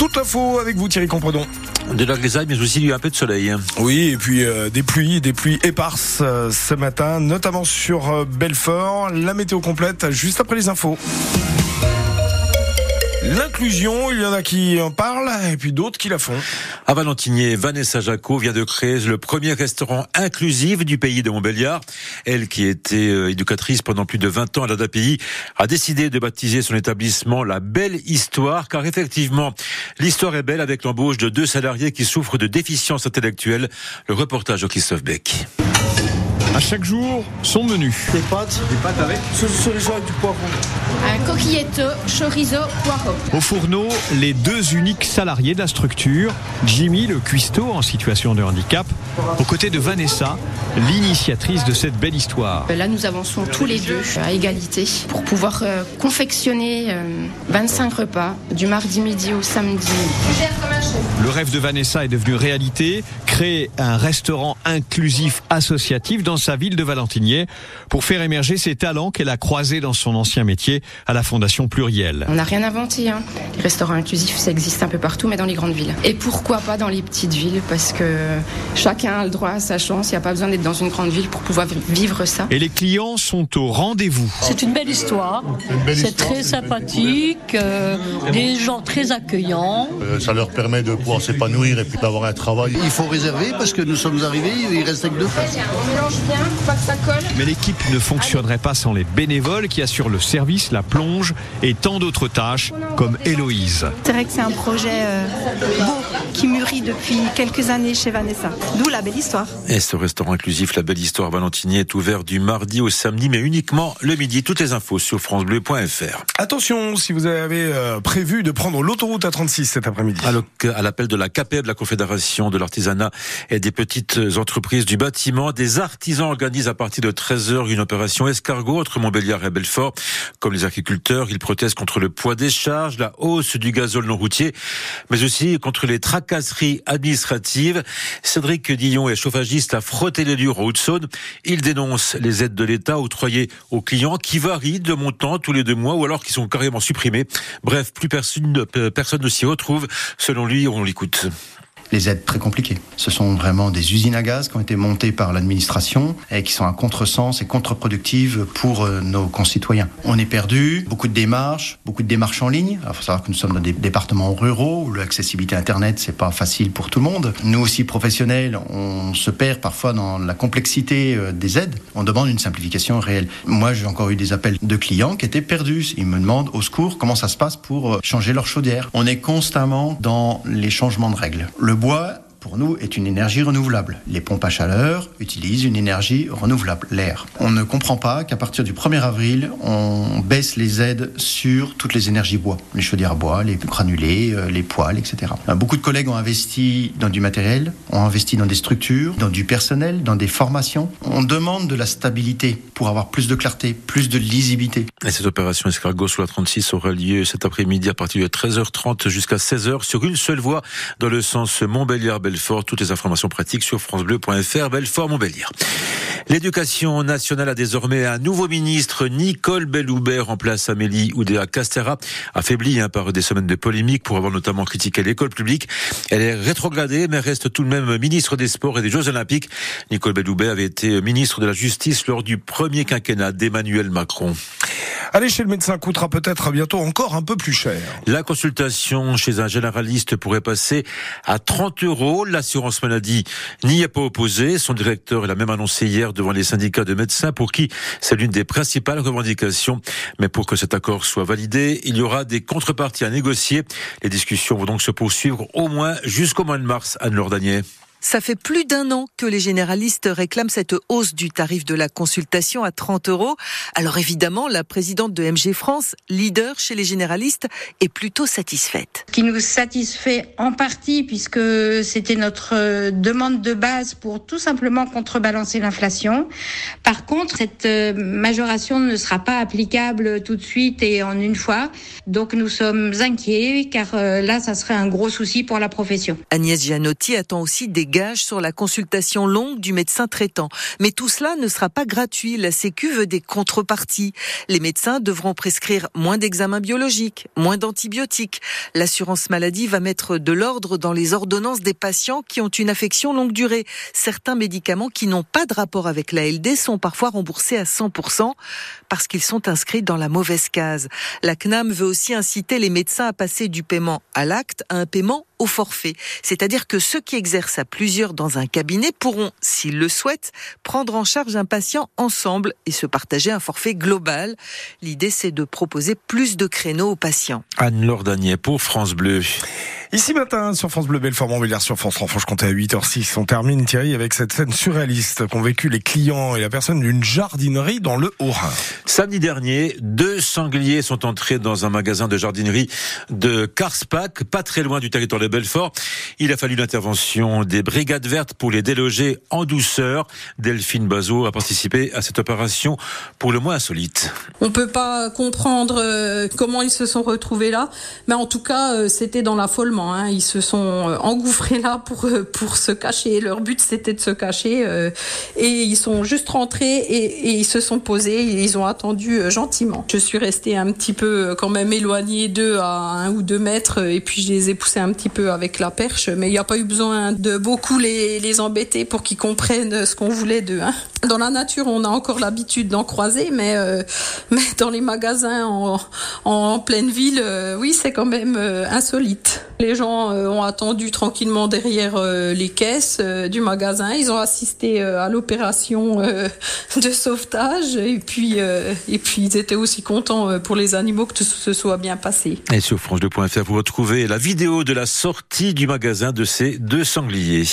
toute l'info avec vous Thierry Compredon. De la grisaille, mais aussi un peu de soleil. Hein. Oui, et puis euh, des pluies, des pluies éparses euh, ce matin, notamment sur euh, Belfort. La météo complète juste après les infos. L'inclusion, il y en a qui en parlent et puis d'autres qui la font. À Valentinier, Vanessa Jaco vient de créer le premier restaurant inclusif du pays de Montbéliard. Elle, qui était euh, éducatrice pendant plus de 20 ans à l'ADAPI, a décidé de baptiser son établissement La Belle Histoire, car effectivement, l'histoire est belle avec l'embauche de deux salariés qui souffrent de déficience intellectuelle. Le reportage de Christophe Beck. À chaque jour, son menu. Des pâtes, des pâtes avec chorizo avec du poireau. Un coquilletto, chorizo, poireau. Au fourneau, les deux uniques salariés de la structure, Jimmy, le cuistot en situation de handicap, aux côtés de Vanessa, l'initiatrice de cette belle histoire. Là, nous avançons tous les deux à égalité pour pouvoir euh, confectionner euh, 25 repas du mardi midi au samedi. Le rêve de Vanessa est devenu réalité, créer un restaurant inclusif associatif dans sa ville de Valentinier pour faire émerger ses talents qu'elle a croisés dans son ancien métier à la Fondation Pluriel. On n'a rien inventé. Hein. Les restaurants inclusifs, ça existe un peu partout, mais dans les grandes villes. Et pourquoi pas dans les petites villes? Parce que chacun a le droit à sa chance. Il n'y a pas besoin d'être dans une grande ville pour pouvoir vivre ça. Et les clients sont au rendez-vous. C'est une belle histoire. C'est très sympathique. Euh, des gens très accueillants. Euh, ça leur permet de pouvoir s'épanouir et puis d'avoir un travail. Il faut réserver parce que nous sommes arrivés, il reste que deux places. On mélange bien pour pas que ça colle. Mais l'équipe ne fonctionnerait pas sans les bénévoles qui assurent le service, la plonge et tant d'autres tâches comme Héloïse. C'est vrai que c'est un projet euh, beau qui mûrit depuis quelques années chez Vanessa. D'où la belle histoire. Et ce restaurant inclusif, la belle histoire Valentinier, est ouvert du mardi au samedi, mais uniquement le midi. Toutes les infos sur francebleu.fr. Attention, si vous avez euh, prévu de prendre l'autoroute A36 cet après-midi. À l'appel de la CAPEB, la Confédération de l'artisanat et des petites entreprises du bâtiment, des artisans organisent à partir de 13h une opération escargot entre Montbéliard et Belfort. Comme les agriculteurs, ils protestent contre le poids des charges, la hausse du gazole non routier, mais aussi contre les tracasseries administratives. Cédric Dillon est chauffagiste à Frotter-les-Durs en Haute-Saône. Il dénonce les aides de l'État octroyées aux clients qui varient de montant tous les deux mois ou alors qui sont carrément supprimées. Bref, plus personne, personne ne s'y retrouve. Selon lui, on l'écoute les aides très compliquées. Ce sont vraiment des usines à gaz qui ont été montées par l'administration et qui sont à contresens et contre-productives pour euh, nos concitoyens. On est perdu, beaucoup de démarches, beaucoup de démarches en ligne. Il faut savoir que nous sommes dans des départements ruraux où l'accessibilité Internet, c'est pas facile pour tout le monde. Nous aussi, professionnels, on se perd parfois dans la complexité euh, des aides. On demande une simplification réelle. Moi, j'ai encore eu des appels de clients qui étaient perdus. Ils me demandent au secours comment ça se passe pour euh, changer leur chaudière. On est constamment dans les changements de règles. Le bois pour nous, est une énergie renouvelable. Les pompes à chaleur utilisent une énergie renouvelable, l'air. On ne comprend pas qu'à partir du 1er avril, on baisse les aides sur toutes les énergies bois. Les chaudières à bois, les granulés, euh, les poêles, etc. Euh, beaucoup de collègues ont investi dans du matériel, ont investi dans des structures, dans du personnel, dans des formations. On demande de la stabilité pour avoir plus de clarté, plus de lisibilité. Et cette opération escargot sur la 36 aura lieu cet après-midi à partir de 13h30 jusqu'à 16h sur une seule voie dans le sens Montbéliard Belfort. Toutes les informations pratiques sur francebleu.fr. Belfort-Montbéliard. L'éducation nationale a désormais un nouveau ministre. Nicole Belloubert remplace Amélie Oudéa Castera, affaiblie hein, par des semaines de polémiques pour avoir notamment critiqué l'école publique. Elle est rétrogradée, mais reste tout de même ministre des Sports et des Jeux Olympiques. Nicole Belloubert avait été ministre de la Justice lors du premier quinquennat d'Emmanuel Macron. Aller chez le médecin coûtera peut-être bientôt encore un peu plus cher. La consultation chez un généraliste pourrait passer à 30 euros. L'assurance maladie n'y est pas opposée. Son directeur l'a même annoncé hier devant les syndicats de médecins pour qui c'est l'une des principales revendications. Mais pour que cet accord soit validé, il y aura des contreparties à négocier. Les discussions vont donc se poursuivre au moins jusqu'au mois de mars, Anne-Laure. Ça fait plus d'un an que les généralistes réclament cette hausse du tarif de la consultation à 30 euros. Alors évidemment, la présidente de MG France, leader chez les généralistes, est plutôt satisfaite. Ce qui nous satisfait en partie puisque c'était notre demande de base pour tout simplement contrebalancer l'inflation. Par contre, cette majoration ne sera pas applicable tout de suite et en une fois. Donc nous sommes inquiets car là, ça serait un gros souci pour la profession. Agnès Gianotti attend aussi des gages sur la consultation longue du médecin traitant. Mais tout cela ne sera pas gratuit. La Sécu veut des contreparties. Les médecins devront prescrire moins d'examens biologiques, moins d'antibiotiques. L'assurance maladie va mettre de l'ordre dans les ordonnances des patients qui ont une affection longue durée. Certains médicaments qui n'ont pas de rapport avec la LD sont parfois remboursés à 100% parce qu'ils sont inscrits dans la mauvaise case. La CNAM veut aussi inciter les médecins à passer du paiement à l'acte à un paiement au forfait. C'est-à-dire que ceux qui exercent à plusieurs dans un cabinet pourront, s'ils le souhaitent, prendre en charge un patient ensemble et se partager un forfait global. L'idée, c'est de proposer plus de créneaux aux patients. Anne-Laure pour France Bleu. Ici matin sur France Bleu Belfort Montbéliard sur France Franche-Comté à 8h06. On termine Thierry avec cette scène surréaliste qu'ont vécu les clients et la personne d'une jardinerie dans le Haut-Rhin. Samedi dernier, deux sangliers sont entrés dans un magasin de jardinerie de Karspach, pas très loin du territoire de Belfort. Il a fallu l'intervention des brigades vertes pour les déloger en douceur. Delphine Bazot a participé à cette opération pour le moins insolite. On peut pas comprendre euh, comment ils se sont retrouvés là, mais en tout cas, euh, c'était dans l'affolement. Hein. Ils se sont euh, engouffrés là pour pour se cacher. Leur but c'était de se cacher et ils sont juste rentrés et, ils se sont posés. Et ils ont attendu gentiment. Je suis restée un petit peu quand même éloignée d'eux à un ou deux mètres et puis je les ai poussés un petit peu avec la perche. Mais il n'y a pas eu besoin de beaucoup les les embêter pour qu'ils comprennent ce qu'on voulait d'eux. Hein. Dans la nature, on a encore l'habitude d'en croiser, mais euh, mais dans les magasins en, en pleine ville, euh, oui, c'est quand même euh, insolite. Les gens ont attendu tranquillement derrière les caisses du magasin. Ils ont assisté à l'opération de sauvetage et puis et puis ils étaient aussi contents pour les animaux que tout se soit bien passé. Et sur France2.fr, vous retrouvez la vidéo de la sortie du magasin de ces deux sangliers.